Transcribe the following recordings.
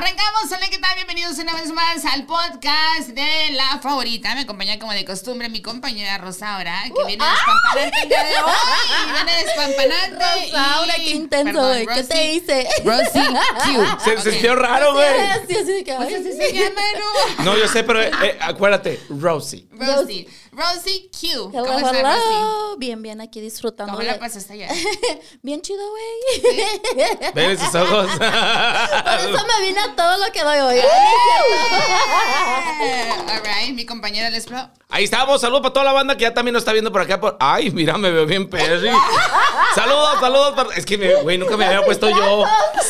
Arrancamos, hola, ¿qué tal? Bienvenidos una vez más al podcast de la favorita. Me acompaña como de costumbre mi compañera Rosaura, que viene despampanante el día de hoy. Viene despampanante. Rosaura, y- qué intenso, güey. ¿Qué te Rosy- hice? Rosy Q. Se Ok. sintió raro, güey. Sí, se llama, ¿no? No, yo sé, pero eh, acuérdate, Rosie. Rosy. Rosy Q. Hello, ¿Cómo estás, Rosy? hello. Bien, bien, aquí disfrutando. ¿Cómo la de- pasaste ayer? Bien chido, güey. Ven sus ojos. Por eso me vine a todo lo que doy hoy. Eh, All right, mi compañera les pro. Ahí estamos, saludos para toda la banda que ya también nos está viendo por acá. Por... Ay, mira, me veo bien perry. Saludos, saludos. para- Es que, güey, nunca me había puesto yo.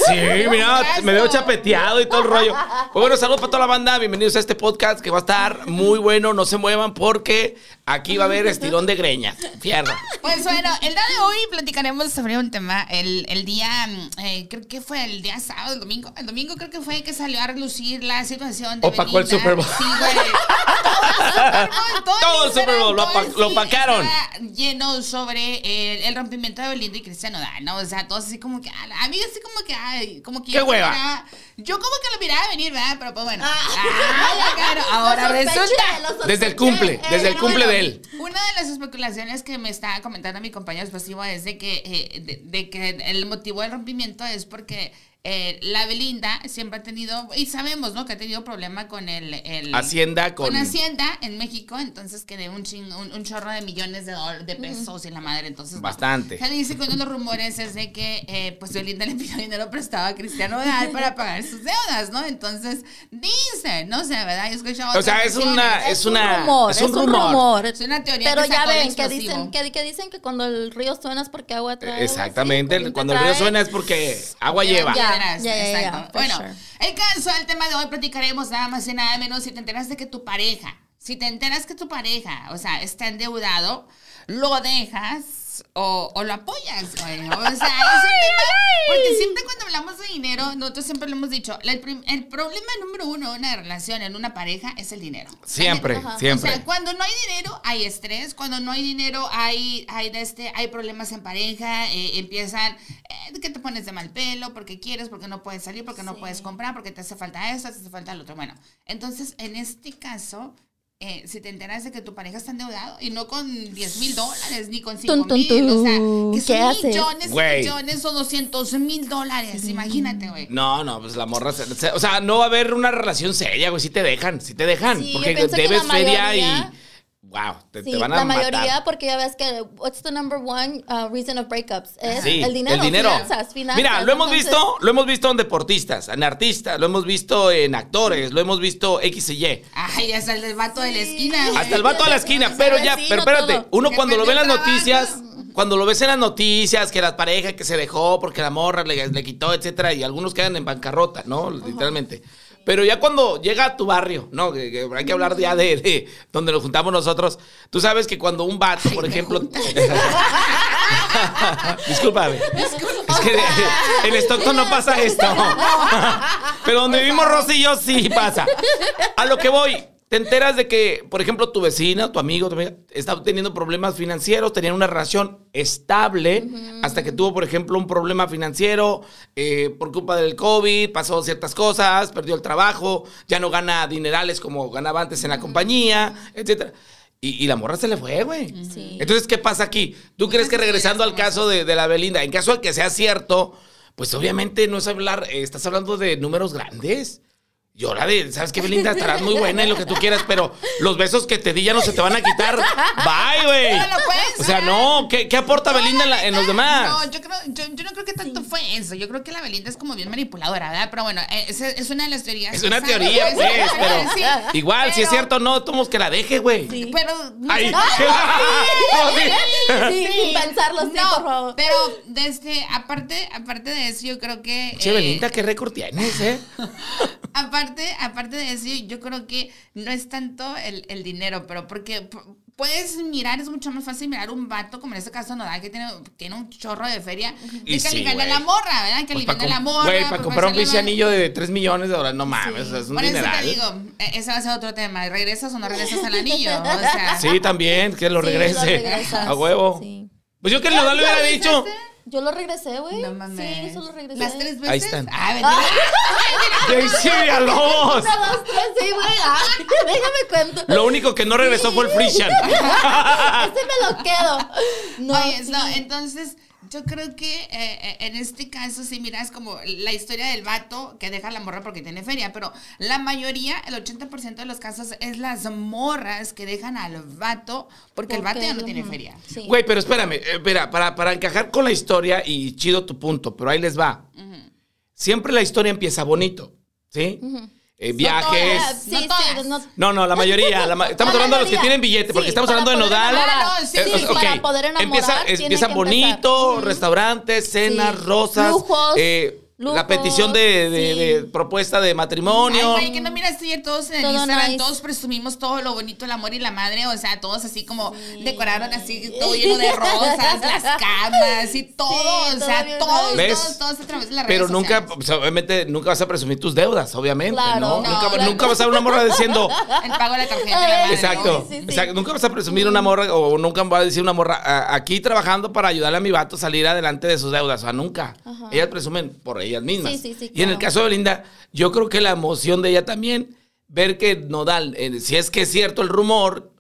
Sí, mira, me veo chapeteado y todo el rollo. Pues bueno, saludos para toda la banda. Bienvenidos a este podcast que va a estar muy bueno. No se muevan porque aquí va a haber estirón de greñas. Fierro. Pues bueno, el día de hoy platicaremos sobre un tema. El, el día, mm, eh, creo que fue el día sábado, el domingo. El domingo creo que fue que salió a relucir la situación de Opacó el. Super Bowl. Sí, güey. Todo el Super Bowl, lo opacaron. Lleno sobre el, el rompimiento de Belinda y Cristiano ¿no? O sea, todos así como que, a mí así como que, ay, como que... ¡Qué hueva! Yo como que lo miraba venir, ¿verdad? Pero pues bueno. Ah. Ay, claro, ahora resulta... Desde el cumple, desde el cumple bueno, de él. Una de las especulaciones que me está comentando mi compañero explosivo es de que, eh, de, de que el motivo del rompimiento es porque eh, la Belinda siempre ha tenido, y sabemos, ¿no? Que ha tenido problema con el... el- Hacienda con. con Hacienda en México, entonces que de un, ching- un, un chorro de millones de, dólares, de pesos y la madre, entonces... Bastante. Se dice que uno de los rumores es de que eh, pues Belinda le pidió dinero prestado a Cristiano Nodal para pagar sus deudas, ¿no? Entonces, dice, no sé, ¿verdad? Yo he escuchado O sea, es una. Es una. rumor, Es un rumor. Es una teoría Pero que ya ven que dicen, que, que dicen que cuando el río suena es porque agua trae. así, Exactamente. Cuando el río suena es porque agua lleva. Ya, Exacto. Bueno, sure. el caso, el tema de hoy platicaremos nada más y nada menos si te enteras de que tu pareja, si te enteras que tu pareja, o sea, está endeudado, lo dejas o, o lo apoyas, güey. O sea, es un tema, porque siempre cuando hablamos de dinero, nosotros siempre lo hemos dicho, el, prim- el problema número uno en una relación, en una pareja, es el dinero. Siempre, Ajá. siempre. O sea, cuando no hay dinero hay estrés, cuando no hay dinero hay, hay, de este, hay problemas en pareja, eh, empiezan eh, que te pones de mal pelo, porque quieres, porque no puedes salir, porque no Sí. puedes comprar, porque te hace falta esto, te hace falta lo otro. Bueno, entonces en este caso, eh, si te enteras de que tu pareja está endeudado y no con 10 mil dólares ni con 5 Tun, tun, mil, o sea, que ¿Qué son haces? millones millones o 200 mil dólares, imagínate, güey. No, no, pues la morra. se- se- o sea, no va a haber una relación seria, güey. Si te dejan, si te dejan. Sí, porque debes feria y. Wow, te, Sí, te van a la matar. mayoría, porque ya ves que, what's the number one uh, reason of breakups? Es Sí, el dinero, el dinero. finanzas, finanzas. Mira, lo hemos visto, lo hemos visto en deportistas, en artistas, lo hemos visto en actores, lo hemos visto X y Y. Ay, hasta el vato de la esquina. Hasta el vato a la esquina, pero ya, pero espérate, todo. uno cuando lo ve en las noticias, cuando lo ves en las noticias, que la pareja que se dejó porque la morra le, le quitó, etcétera, y algunos quedan en bancarrota, ¿no? Literalmente. Pero ya cuando llega a tu barrio, ¿no? Que, que hay que hablar ya de, de donde nos juntamos nosotros. Tú sabes que cuando un vato, por ejemplo. Discúlpame. Es que en Stockton no pasa esto. Pero donde vivimos Rosy y yo sí pasa. A lo que voy. Te enteras de que, por ejemplo, tu vecina, tu amigo, tu amiga, está teniendo problemas financieros, tenían una relación estable, hasta que tuvo, por ejemplo, un problema financiero eh, por culpa del COVID, pasó ciertas cosas, perdió el trabajo, ya no gana dinerales como ganaba antes en la compañía, etcétera. Y, y la morra se le fue, güey. Sí. Entonces, ¿qué pasa aquí? ¿Tú crees que regresando al caso de, de la Belinda, en caso de que sea cierto, pues obviamente no es hablar, eh, estás hablando de números grandes. La de, ¿sabes qué, Belinda? Estarás muy buena y lo que tú quieras, pero los besos que te di ya no se te van a quitar. Bye, güey. No lo puedes O sea, no, ¿qué, qué aporta Belinda en, la- en los demás? No, yo creo, yo, yo no creo que tanto fue eso. Yo creo que la Belinda es como bien manipuladora, ¿verdad? Pero bueno, eh, es, es una de las teorías. Es una teoría, pues, pues, pero sí, igual, si es cierto o no, tomos que la deje, güey. Sí. Pero. Ay, no, No, sí. Sí, sin pensarlo, sí, no, por favor. Pero desde, aparte, aparte de eso, yo creo que. Che, eh, Belinda, ¿qué récord tienes, eh? Aparte, aparte de eso, yo creo que no es tanto el, el dinero, pero porque puedes mirar, es mucho más fácil mirar un vato, como en este caso Nodal, que tiene, tiene un chorro de feria, Y que sí, a la morra, ¿verdad? Que Pues a la morra. Güey, para comprar un pinche anillo de 3 millones de dólares, no mames, Sí. o sea, es un Por eso dineral. te digo, eh, ese va a ser otro tema. ¿Regresas o no regresas al anillo? O sea, Sí, también, que lo Sí, regrese. regresas. a huevo. Sí. Pues yo que no le hubiera ¿Ya dicho. regresaste? Yo lo regresé, güey. No mames. Sí, eso lo regresé. ¿Las tres veces? Ahí están. Ah, mentira. Daisy Villalobos. Una, dos, tres, sí, güey. Ay, déjame cuento. Lo único que no regresó fue el Frisian. Este me lo quedo. No, Oye, sí. no, entonces yo creo que eh, eh, en este caso, si miras como la historia del vato que deja a la morra porque tiene feria, pero la mayoría, el 80% de los casos es las morras que dejan al vato porque el vato ya no tiene feria. Sí. Güey, pero espérame, eh, espera, para, para encajar con la historia y chido tu punto, pero ahí les va. Siempre la historia empieza bonito, ¿sí? Eh, viajes. Sí, no todas. no- No, no, la mayoría. la ma- estamos La hablando de los que tienen billete, porque Sí, estamos hablando de Nodal. enamorar. No, sí, Eh, sí, ok, para poder enamorar, Empieza, bonito, empezar. restaurantes, cenas, Sí. rosas, Lujos, eh, la petición de, de- sí. de propuesta de Ay, matrimonio. güey, que no miras ayer todos en el Todo Instagram, nice. todos presumimos todo lo bonito, el amor y la madre, o sea, todos así como decoraron así, todo lleno de rosas, las camas y todo, Sí, o sea, todos, todos, todos a través de las redes Pero nunca, pues, obviamente, nunca vas a presumir tus deudas, obviamente, Claro. ¿no? No, nunca, claro. nunca vas a dar una morra diciendo, El pago de la tarjeta, la madre, Exacto. Nunca vas a presumir una morra o nunca va a decir una morra "A- aquí trabajando para ayudarle a mi vato a salir adelante de sus deudas. O sea, nunca. Ellas presumen por ellas mismas. Sí, sí, sí, Y en el caso de Belinda, yo creo que la emoción de ella también, ver que Nodal, eh, si es que es cierto el rumor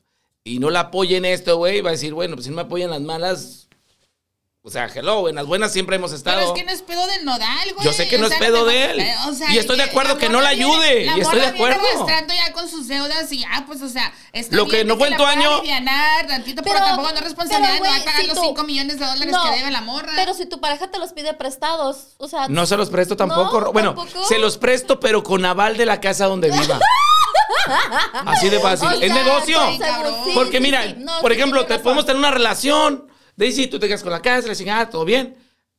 y no la apoya en esto, güey, va a decir, bueno, pues si no me apoyan las malas. O sea, hello, en las buenas siempre hemos estado. Pero es que no es pedo del nodal, güey. Yo sé que no O es pedo de él. eh, o sea, Y estoy de acuerdo que no la ayude, viene- la y estoy de morra viene acuerdo. arrastrando ya con sus deudas y ya, pues, o sea, está Lo que bien no fue en tu año- alivianar tantito, pero, Pero- tampoco no es responsabilidad pero, de güey, pagar si los tú- 5 millones de dólares No, que debe la morra. Pero si tu pareja te los pide prestados, o sea, No se los presto tampoco. No, bueno, ¿tampoco? se los presto, pero con aval de la casa donde viva. Así de fácil. o es negocio. Porque mira, sí. No, por ejemplo, te podemos tener una relación. Daisy, tú te quedas con la casa, le dicen, ah, todo bien.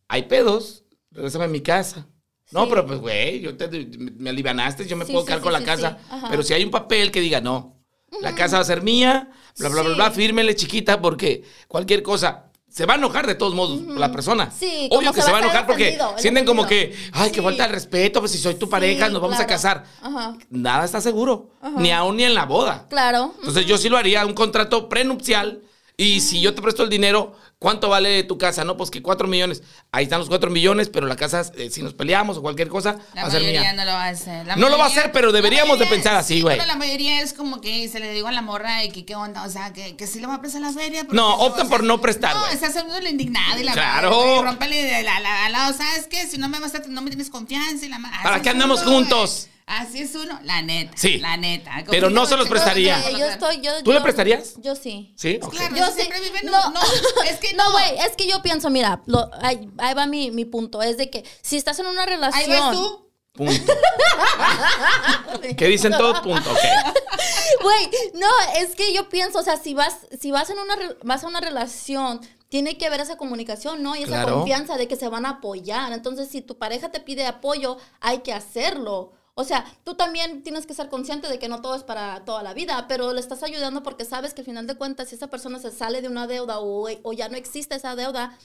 Hay pedos, regresame a mi casa. No, Sí. pero pues, güey, yo te, me alivianaste, yo me Sí, puedo sí, quedar con la casa. Ajá. Pero si hay un papel que diga, no, la casa va a ser mía, bla, bla, bla, bla, fírmele chiquita, porque cualquier cosa. Se va a enojar de todos modos la persona. Sí, Obvio que se va a a enojar porque sienten como que, ay, que Sí. falta el respeto, pues si soy tu pareja, Sí, nos vamos a claro. casar. Ajá. Nada está seguro, ni aún ni en la boda. Claro. Entonces yo sí lo haría, un contrato prenupcial. Y si yo te presto el dinero, ¿cuánto vale tu casa? No, pues que cuatro millones. Ahí están los cuatro millones, pero la casa, eh, si nos peleamos o cualquier cosa, La va a ser mayoría mía. no lo va a hacer. La No lo va a hacer, pero la deberíamos de pensar así, sí, güey. la mayoría es como que se le digo a la morra y que qué onda, o sea, que, que sí le va a prestar la feria. No, optan por no prestar, No, güey. está haciendo la indignada y la Claro. rómpele de la, la, la, o sea, es que si no me vas a, no me tienes confianza y la ¿Para qué andamos juntos? Así es uno, la neta. Sí. La neta. Pero no se los prestaría. Yo estoy, yo, ¿Tú le prestarías? Yo sí. ¿Sí? Ok. Claro, Yo sí. viven- no, no, es que no, no. güey, es que yo pienso, mira, lo- ahí, ahí va mi, mi punto, es de que si estás en una relación, Ahí vas tú. Punto. ¿Qué dicen todos? Punto. Ok. güey, no, es que yo pienso, o sea, si vas, si vas en una, re- vas a una relación, tiene que haber esa comunicación, ¿no? Y esa Claro. confianza de que se van a apoyar. Entonces, si tu pareja te pide apoyo, hay que hacerlo. O sea, tú también tienes que ser consciente de que no todo es para toda la vida, pero le estás ayudando porque sabes que al final de cuentas, si esa persona se sale de una deuda o, o ya no existe esa deuda,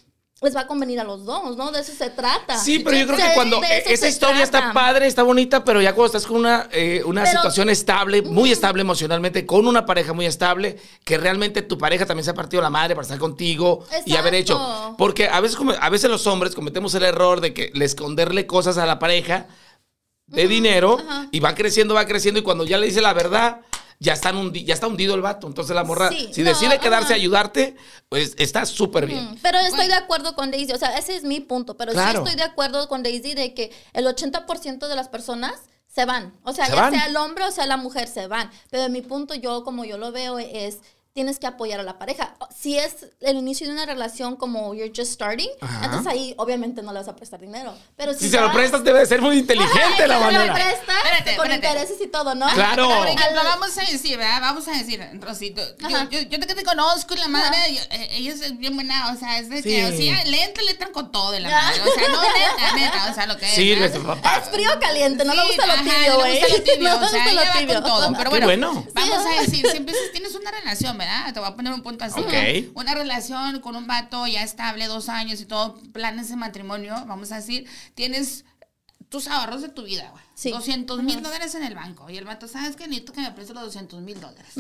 les va a convenir a los dos, ¿no? De eso se trata. Sí, pero yo creo que cuando eso esa historia está padre, está bonita, pero ya cuando estás con una, eh, una Pero- situación estable, muy estable emocionalmente, con una pareja muy estable, que realmente tu pareja también se ha partido la madre para estar contigo y haber hecho. Porque a veces, a veces los hombres cometemos el error de que le esconderle cosas a la pareja de dinero y va creciendo, va creciendo y cuando ya le dice la verdad, ya, están hundi- ya está hundido el vato. Entonces la morra, Sí, si no, decide quedarse a ayudarte, pues está súper bien. Pero estoy de acuerdo con Daisy, o sea, ese es mi punto, pero Claro. sí estoy de acuerdo con Daisy de que el 80% de las personas se van, o sea, Se ya van. sea el hombre o sea la mujer se van, pero mi punto yo como yo lo veo es tienes que apoyar a la pareja. Si es el inicio de una relación como you're just starting, Ajá. entonces ahí obviamente no le vas a prestar dinero. Pero si, Si se lo prestas debe de ser muy inteligente Ajá, la si se lo manera. prestas Espérate, con espérate. intereses y todo, ¿no? Claro. Por ejemplo, vamos a decir, ¿verdad? Vamos a decir, Rosito. Yo, yo, yo te, te conozco y la madre, yo- eh, ella es bien buena, o sea, es de Sí. que, o sea, le entran, le entran con todo de la madre. O sea, no, neta, neta, o sea, lo que es. Sirve, ¿verdad? papá. Es frío o caliente, no le Sí, gusta lo tibio, no le güey. gusta lo tibio, No o le sea, gusta lo ella va tibio. con todo. Pero bueno, bueno. vamos Sí. a decir, si empiezas, tienes una relación, ¿verdad? Te voy a poner un punto así. Ok. Una relación con un vato ya estable, dos años y todo, planes de matrimonio, vamos a decir, tienes tus ahorros de tu vida, güey. Sí. 200 mil dólares en el banco. Y el vato, ¿sabes qué? Necesito que me prestes los 200 mil dólares.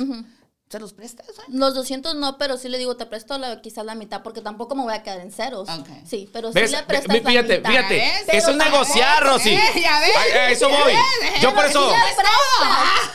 ¿Se los prestas? güey? Los 200 no, pero sí le digo, te presto la, quizás la mitad, porque tampoco me voy a quedar en ceros. Sí, pero sí ¿Ves? le Ve- prestas ve- la fíjate, mitad. fíjate. Eso es negociar, ¿ves? Rosy. Eh, ya ves. A- a eso voy. ¿Ves? Yo por eso. Sí le prestas,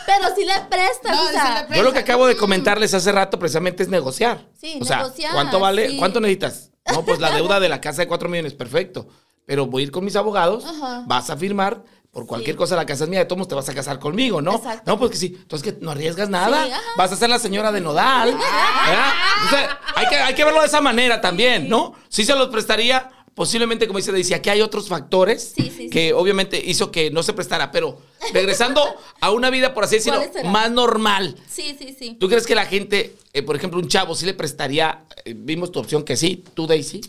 pero sí le prestas, No, o sí sea, le Yo lo que acabo de comentarles hace rato precisamente es negociar. Sí, o sea, negociar, ¿cuánto vale? sí. ¿Cuánto necesitas? No, pues la deuda de la casa de 4 millones, perfecto. Pero voy a ir con mis abogados, Ajá. vas a firmar, por cualquier Sí. cosa la casa es mía, de todos te vas a casar conmigo, ¿no? Exacto. No, pues que sí. Entonces que no arriesgas nada. Sí, vas a ser la señora de Nodal. hay que, hay que verlo de esa manera también, ¿no? Sí se los prestaría. Posiblemente, como dice Daisy, aquí hay otros factores Sí, sí, sí. que obviamente hizo que no se prestara. Pero regresando a una vida, por así decirlo, más normal. sí, sí, sí. ¿Tú crees que la gente, eh, por ejemplo, un chavo, sí le prestaría? eh, vimos tu opción que sí, tú, Daisy.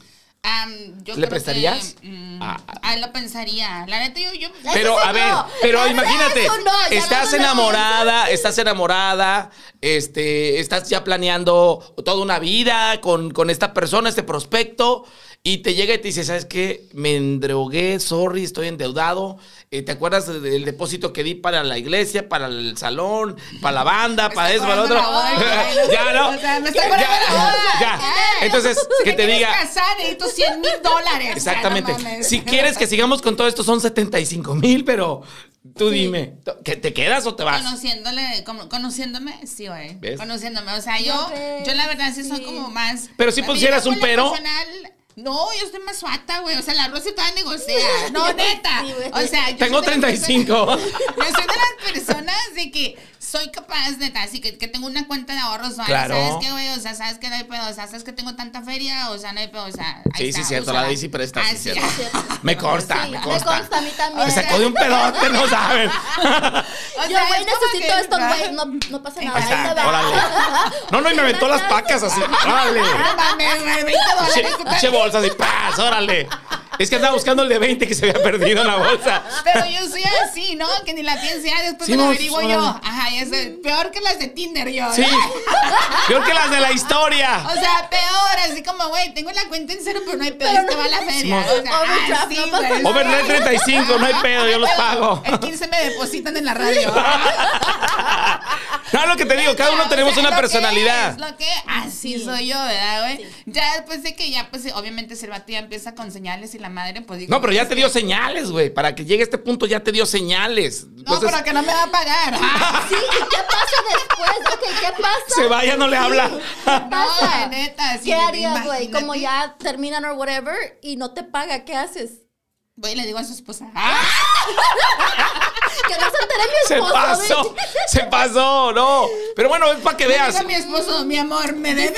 Yo ¿Le creo prestarías? Que, mm, Ah. ah, lo pensaría. La neta, yo. yo Pero, a ver, no. pero imagínate, no, estás enamorada, estás enamorada, este, estás ya planeando toda una vida con, con esta persona, este prospecto, y te llega y te dice, ¿sabes qué? Me endrogué, sorry, estoy endeudado. Eh, ¿Te acuerdas del depósito que di para la iglesia, para el salón, para la banda, Me para eso, para lo otro? ya, ¿no? O sea, me está Ya, cobrando la boda. ya. ¿Qué? Entonces, que ¿Te diga... casar? Necesito 100 mil dólares. Exactamente. No. Si quieres que sigamos con todo esto, son 75 mil, pero tú dime, ¿que te quedas o te vas? Conociéndole, como- conociéndome, sí, güey. ¿Ves? Conociéndome. O sea, yo, yo la verdad sí soy sí. como más. Pero si pusieras un pero. personal, No, yo estoy más suata, güey. O sea, la Rosy todavía negocia. No, neta. Sí. O sea, yo Tengo soy de las 35. personas- Yo soy de las personas de que soy capaz, neta, así que, que tengo una cuenta de ahorros. ¿vale? Claro. ¿Sabes qué, güey? O sea, ¿sabes qué? No hay pedo. O sea, ¿sabes que tengo tanta feria? O sea, no hay pedo. O sea, ahí Sí, está, sí, cierto. úsala. La Daisy presta, sí, Así. cierto. Me consta, Sí, me me consta. a mí también. Me sacó de un pedote, no saben. O Yo, güey, necesito que- esto, güey. No, no pasa nada. Ahí te va. No, no, y me aventó las pacas así. Güey, 20 dólares. Che, tú che bolsa así, ¡paz! ¡Órale! Es que andaba buscando el de 20 que se había perdido en la bolsa. Pero yo soy así, ¿no? Que ni la piense ya, después Sí, me lo no, averiguo yo. Ajá, y eso es peor que las de Tinder yo. Sí. Peor que las de la historia. O sea, peor, así como, güey, tengo la cuenta en cero, pero no hay pedo, y te no- va la feria. O sea, Overdraft, así, no pasa güey. nada. Overnight 35, no hay pedo, yo los pago. El 15 me depositan en la radio. No, lo que te digo, cada uno O tenemos sea, una lo que personalidad. es, lo que así Sí. soy yo, ¿verdad, güey? Sí. Ya después de que ya, pues, obviamente, ya empieza con señales y la madre, pues digo. No, pero ya te dio señales, güey. Para que llegue a este punto ya te dio señales. No, pero que no me va a pagar. Ah, Sí, ¿y qué pasa después? Ok, ¿qué pasa? se vaya, no le habla. No, pasa? neta, sí, ¿Qué harías, güey? Como ya terminan o whatever y no te paga, ¿qué haces? Voy y le digo a su esposa. ¡Ah! Que no se mi Se esposo. pasó, güey. se pasó, no. Pero bueno, es para que veas. mi esposo, mi amor, me deben.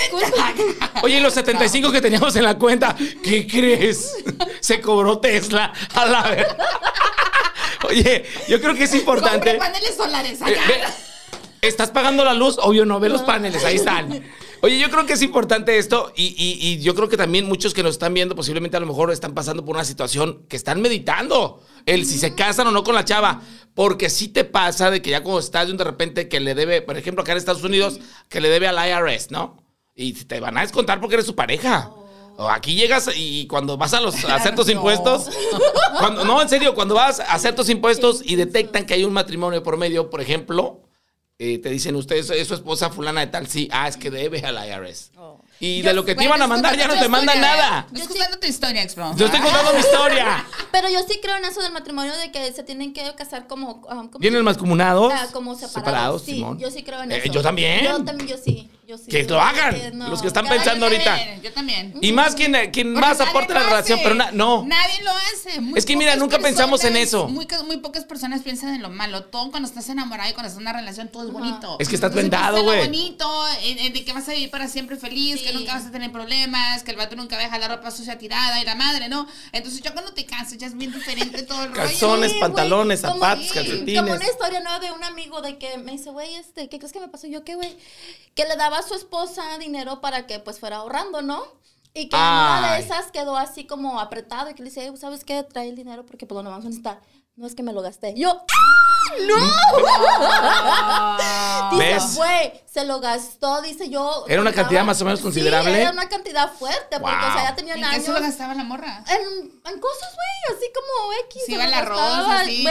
Oye, y los 75 que teníamos en la cuenta, ¿qué crees? Se cobró Tesla. A la ver. Oye, yo creo que es Compré importante. paneles solares Eh, ¿Estás pagando la luz? Obvio, no, ve los paneles, ahí están. Oye, yo creo que es importante esto y, y- y yo creo que también muchos que nos están viendo posiblemente a lo mejor están pasando por una situación que están meditando el si se casan o no con la chava, porque sí te pasa de que ya cuando estás de repente que le debe, por ejemplo, acá en Estados Unidos, que le debe al IRS, ¿no? Y te van a descontar porque eres su pareja. O aquí llegas y cuando vas a, los, a hacer tus No. impuestos, cuando, no, en serio, cuando vas a hacer tus impuestos y detectan que hay un matrimonio por medio, por ejemplo, eh, te dicen ustedes, es su esposa fulana de tal, sí, ah, es que debe al IRS. Y de lo que te iban a mandar ya no te mandan nada. Estoy contando tu historia, expo. Yo estoy contando mi historia. Pero yo sí creo en eso del matrimonio de que se tienen que casar como. um, ¿cómo ¿Vienen comunados? Ah, como separados. sí, Simón. yo sí creo en Eh, eso. yo también. Yo también, yo sí. Yo sí. Que lo hagan, los que están cada- pensando yo ahorita. También, yo también. Y más quien, eh, quien más aporta la relación, pero na- no. Nadie lo hace. Muy Es que mira, nunca pensamos en eso. Muy, ca- muy pocas personas piensan en lo malo. Todo cuando estás enamorado y cuando estás en una relación, todo es bonito. Es que estás Entonces, vendado, en lo güey. bonito, en- en de que vas a vivir para siempre feliz, que nunca vas a tener problemas, que el vato nunca va a dejar la ropa sucia tirada y la madre, ¿no? Entonces, ya cuando te casas, ya es bien diferente todo el rollo. Calzones, güey, pantalones, como- zapatos, sí, calcetines. Como una historia nueva de un amigo de que me dice, güey, este, ¿qué crees que me pasó? Yo, ¿qué, güey? Que le daba a su esposa dinero para que pues fuera ahorrando, ¿no? Y que una de esas quedó así como apretado y que le dice, "Ey, ¿sabes qué? Trae el dinero porque pues lo vamos a necesitar. no es que me lo gasté. Yo, ¡ah! ¡No! Dice, ¿Ves? güey, se lo gastó, dice yo. ¿Era una contaba- cantidad más o menos Sí, considerable? era una cantidad fuerte, porque, Wow. o sea, ya tenían ¿En qué años. se lo gastaba la morra? En, en cosas, güey, así como X. Sí, iba el arroz, gastaba, así.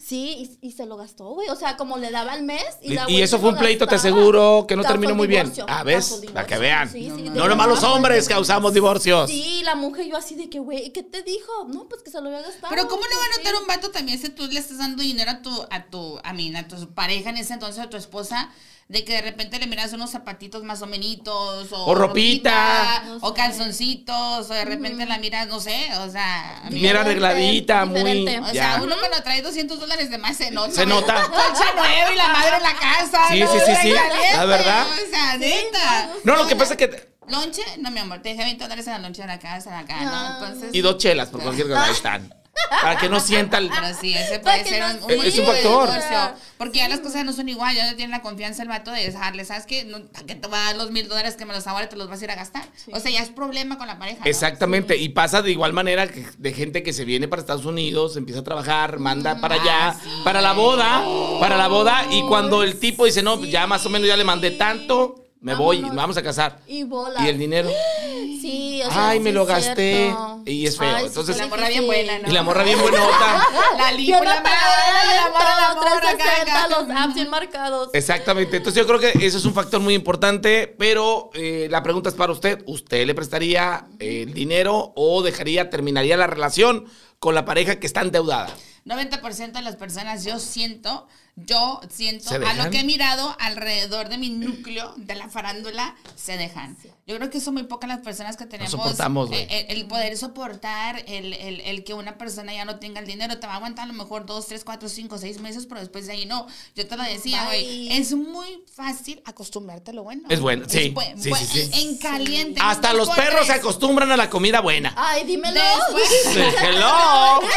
Sí, y, y se lo gastó, güey. O sea, como le daba al mes. Y, la y eso fue un pleito, te gastaba. aseguro, que no terminó muy bien. divorcio, Ah, ¿ves? Para que vean. Sí, sí, No. No nomás los hombres causamos divorcios. Sí, la mujer yo así de que, güey, ¿y qué te dijo? No, pues que se lo había gastado. Pero ¿cómo no va a pues, notar sí. un vato también si tú le estás dando dinero a tu, a tu, a mí, a tu pareja en ese entonces, a tu esposa, de que de repente le miras unos zapatitos más o menitos, o, O ropita. No o sé. calzoncitos, o de repente la miras, no sé, o sea, a mí- Bien arregladita, muy. diferente. o ya. sea, uno cuando trae 200 dólares de más se nota. Se nota. Colcha nueva y la madre en la casa. Sí, no, sí, sí, sí, caliente, la verdad. O sea, neta. No, lo que pasa es que. Lonche, no, mi amor, te dejé 20 dólares en la lonche de la casa, de acá, ¿no? Entonces. Y dos chelas, por cualquier cosa. Ahí están. Para que no sienta el. Pero sí, ese puede que ser no- un, es un factor. divorcio. Porque ya las cosas no son igual, ya no tiene la confianza el vato de dejarle. ¿Sabes qué? No, ¿Para qué te va a dar los mil dólares que me los ahora te los vas a ir a gastar? O sea, ya es problema con la pareja. ¿no? Exactamente, y pasa de igual manera que de gente que se viene para Estados Unidos, empieza a trabajar, manda para allá, Ah, sí. para la boda, para la boda, y cuando el tipo dice, no, ya más o menos ya le mandé tanto, me voy, Vámonos. nos vamos a casar. Y bola. Y el dinero, Sí, o sea, ay, sí me lo gasté, cierto. Y es feo. Ay, Entonces, La morra bien buena, ¿no? y la morra bien buenota. La Bien la la morra, la apagada, morra, acá, 360, acá. los apps bien marcados. Exactamente, entonces yo creo que eso es un factor muy importante, pero eh, la pregunta es para usted, ¿usted le prestaría eh, el dinero o dejaría, terminaría la relación con la pareja que está endeudada? 90% de las personas, yo siento, yo siento, ¿Se a lo que he mirado alrededor de mi núcleo de la farándula, se dejan. Yo creo que son muy pocas las personas que tenemos soportamos, güey. eh, el, el poder soportar el, el- el que una persona ya no tenga el dinero. Te va a aguantar a lo mejor dos, tres, cuatro, cinco, seis meses, pero después de ahí no. Yo te lo decía, güey. Es muy fácil acostumbrarte a lo bueno. Es bueno, sí, buen- sí, sí, sí. En caliente. Hasta los perros se acostumbran a la comida buena. Ay, dímelo. Después- Hello.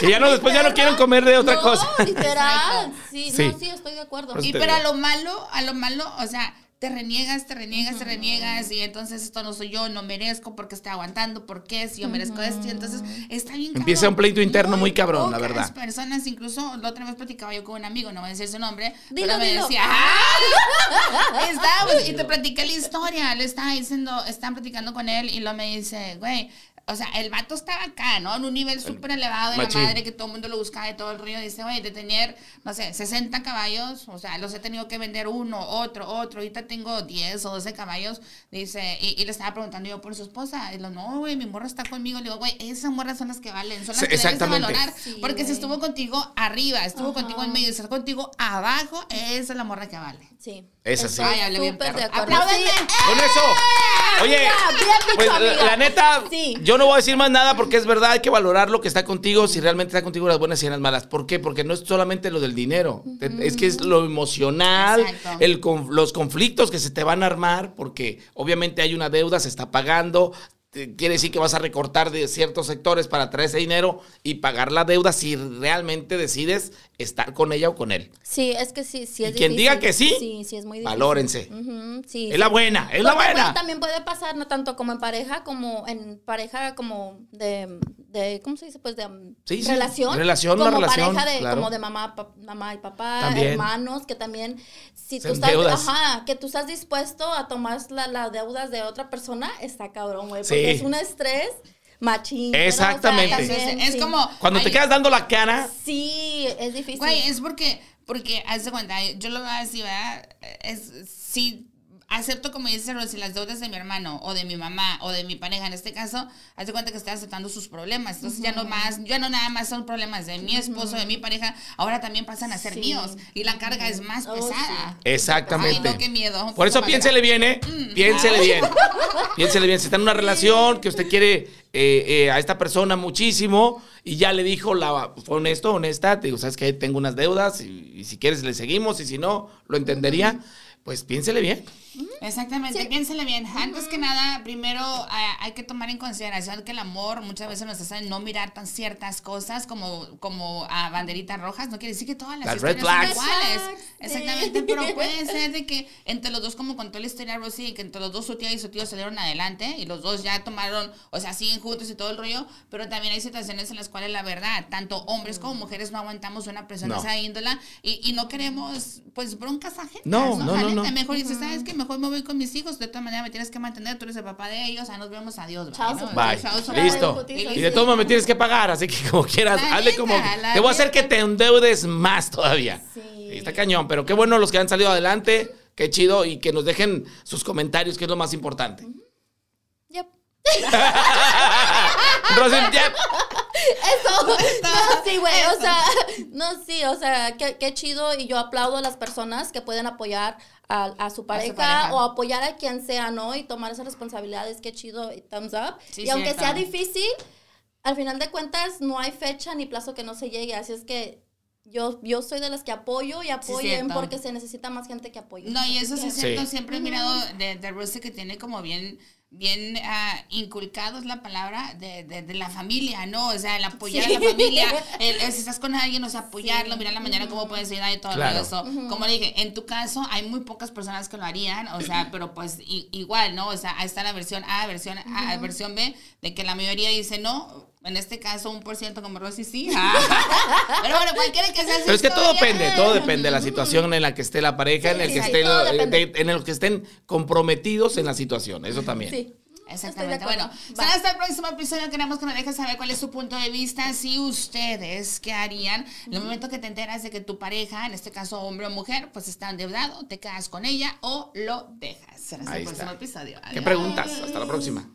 Que ya no, después ya no quieren comer de otra No, cosa. Literal. Sí, Sí. no, sí, estoy de acuerdo. Y pero a lo malo, a lo malo, o sea, te reniegas, te reniegas, te reniegas y entonces esto no soy yo, no merezco porque estoy aguantando, porque si yo merezco esto y entonces está bien Empieza cabrón. un pleito interno muy cabrón, la verdad. personas, incluso la otra vez platicaba yo con un amigo, no voy a decir su nombre, Dilo, pero me dilo. decía, ¡ah! Estábamos, y te platiqué la historia, le estaba diciendo, estaban platicando con él y lo me dice, güey, o sea, el vato estaba acá, ¿no? En un nivel súper elevado de machín. la madre que todo el mundo lo buscaba de todo el río. Dice, güey, de tener, no sé, 60 caballos, o sea, los he tenido que vender uno, otro, otro. Ahorita tengo 10 o 12 caballos. Dice, y, y le estaba preguntando yo por su esposa. Y lo, no, güey, mi morra está conmigo. Le digo, güey, esas morras son las que valen, son las Sí, que debes de valorar. Sí, porque si estuvo contigo arriba, estuvo contigo en medio, estar contigo abajo, esa es la morra que vale. Sí. Es así. Estoy Ay, hablé bien, perro. Sí. Con eso. Oye, pues la, neta, Sí. yo no voy a decir más nada porque es verdad, hay que valorar lo que está contigo, si realmente está contigo las buenas y las malas. ¿Por qué? Porque no es solamente lo del dinero, es que es lo emocional, el los conflictos que se te van a armar, porque obviamente hay una deuda, se está pagando. Quiere decir que vas a recortar de ciertos sectores para traer ese dinero y pagar la deuda si realmente decides estar con ella o con él. Sí, es que sí, sí Y es quien diga que sí, Sí, sí es muy difícil. Valórense. Sí, Es la buena, es la buena. bueno, también puede pasar, no tanto como en pareja, como en pareja como de, de ¿cómo se dice? Pues de relación. relación, como una relación, pareja de, claro. como de mamá, pa- mamá y papá, También. hermanos, que también, si tú estás, ajá, que tú estás dispuesto a tomar la- las deudas de otra persona, está cabrón, güey, porque es un estrés machín. pero, o sea, Exactamente. también, es sí. como... Cuando te quedas dando la cara, Sí, es difícil. Güey, es porque, porque, haz de cuenta, yo lo voy a decir, ¿verdad? Es, si acepto, como dice Rosy, las deudas de mi hermano, o de mi mamá, o de mi pareja, en este caso, haz de cuenta que estoy aceptando sus problemas. Entonces ya no más, ya no nada más son problemas de mi esposo, de mi pareja, ahora también pasan a ser Sí. míos. Y la carga es más Oh, pesada. exactamente. Ay, no, qué miedo. Por eso piénsele bien, ¿eh? Piénsele bien. Piénsele bien. Si está en una relación que usted quiere eh, eh, a esta persona muchísimo y ya le dijo, la, fue honesto, honesta, te digo, sabes que tengo unas deudas y, y si quieres le seguimos y si no, lo entendería. pues piénsele bien. Exactamente, Sí. piénsele bien. Antes que nada, primero ah, hay que tomar en consideración que el amor muchas veces nos hace no mirar tan ciertas cosas como, como a banderitas rojas. No quiere decir que todas las, Las red historias son iguales. Exactamente, sí. pero puede ser de que entre los dos, como contó la historia Rosy, que entre los dos su tía y su tío salieron adelante y los dos ya tomaron, o sea, siguen juntos y todo el rollo, pero también hay situaciones en las cuales la verdad, tanto hombres como mujeres no aguantamos una presión de No. esa índola y, y no queremos, pues, broncas ajenas. No, no, no, neta, no. Mejor dices, ¿sabes qué? Mejor me voy con mis hijos, de todas maneras me tienes que mantener, tú eres el papá de ellos, ah, nos vemos, adiós. bye, Chao, ¿no? Bye. Chao, su- Listo. Y de todos modos me tienes que pagar, así que como quieras, La hazle como. neta, Te voy a hacer que te endeudes más todavía. Sí. Está cañón, pero qué bueno los que han salido adelante, qué chido y que nos dejen sus comentarios, que es lo más importante. Yep. Rosy, ya. Eso, no, sí, güey, o sea, no, sí, o sea, qué, qué chido y yo aplaudo a las personas que pueden apoyar a, a su pareja, pareja. o apoyar a quien sea, ¿no? Y tomar esas responsabilidades, qué chido, thumbs up. Sí, y aunque cierto. sea difícil, al final de cuentas no hay fecha ni plazo que no se llegue, así es que yo, yo soy de las que apoyo y apoyen cierto. porque se necesita más gente que apoye. No, y eso sí es Sí. cierto, siempre he mirado de, de Rosy que tiene como bien, bien ah, inculcado es la palabra de, de, de la familia, ¿no? O sea, el apoyar Sí. a la familia, el, el si estás con alguien, o sea, apoyarlo, mirar la mañana cómo puedes ayudar y todo Claro. eso. Como le dije, en tu caso hay muy pocas personas que lo harían, o sea, pero pues i- igual, ¿no? O sea, ahí está la versión A, versión A, versión B, de que la mayoría dice no. En este caso, un por ciento como Rosy sí. Ah. Pero bueno, cualquiera que sea Pero es que todo depende, todo depende de la situación en la que esté la pareja, en el que sí, depende. de- en el que estén comprometidos en la situación, eso también. Sí. Exactamente. Bueno, será hasta el próximo episodio. Queremos que nos dejes saber cuál es su punto de vista. Si ustedes, ¿qué harían? En el momento que te enteras de que tu pareja, en este caso hombre o mujer, pues está endeudado, te quedas con ella o lo dejas. Será hasta Ahí el próximo está. episodio. ¿Qué preguntas? Hasta la próxima.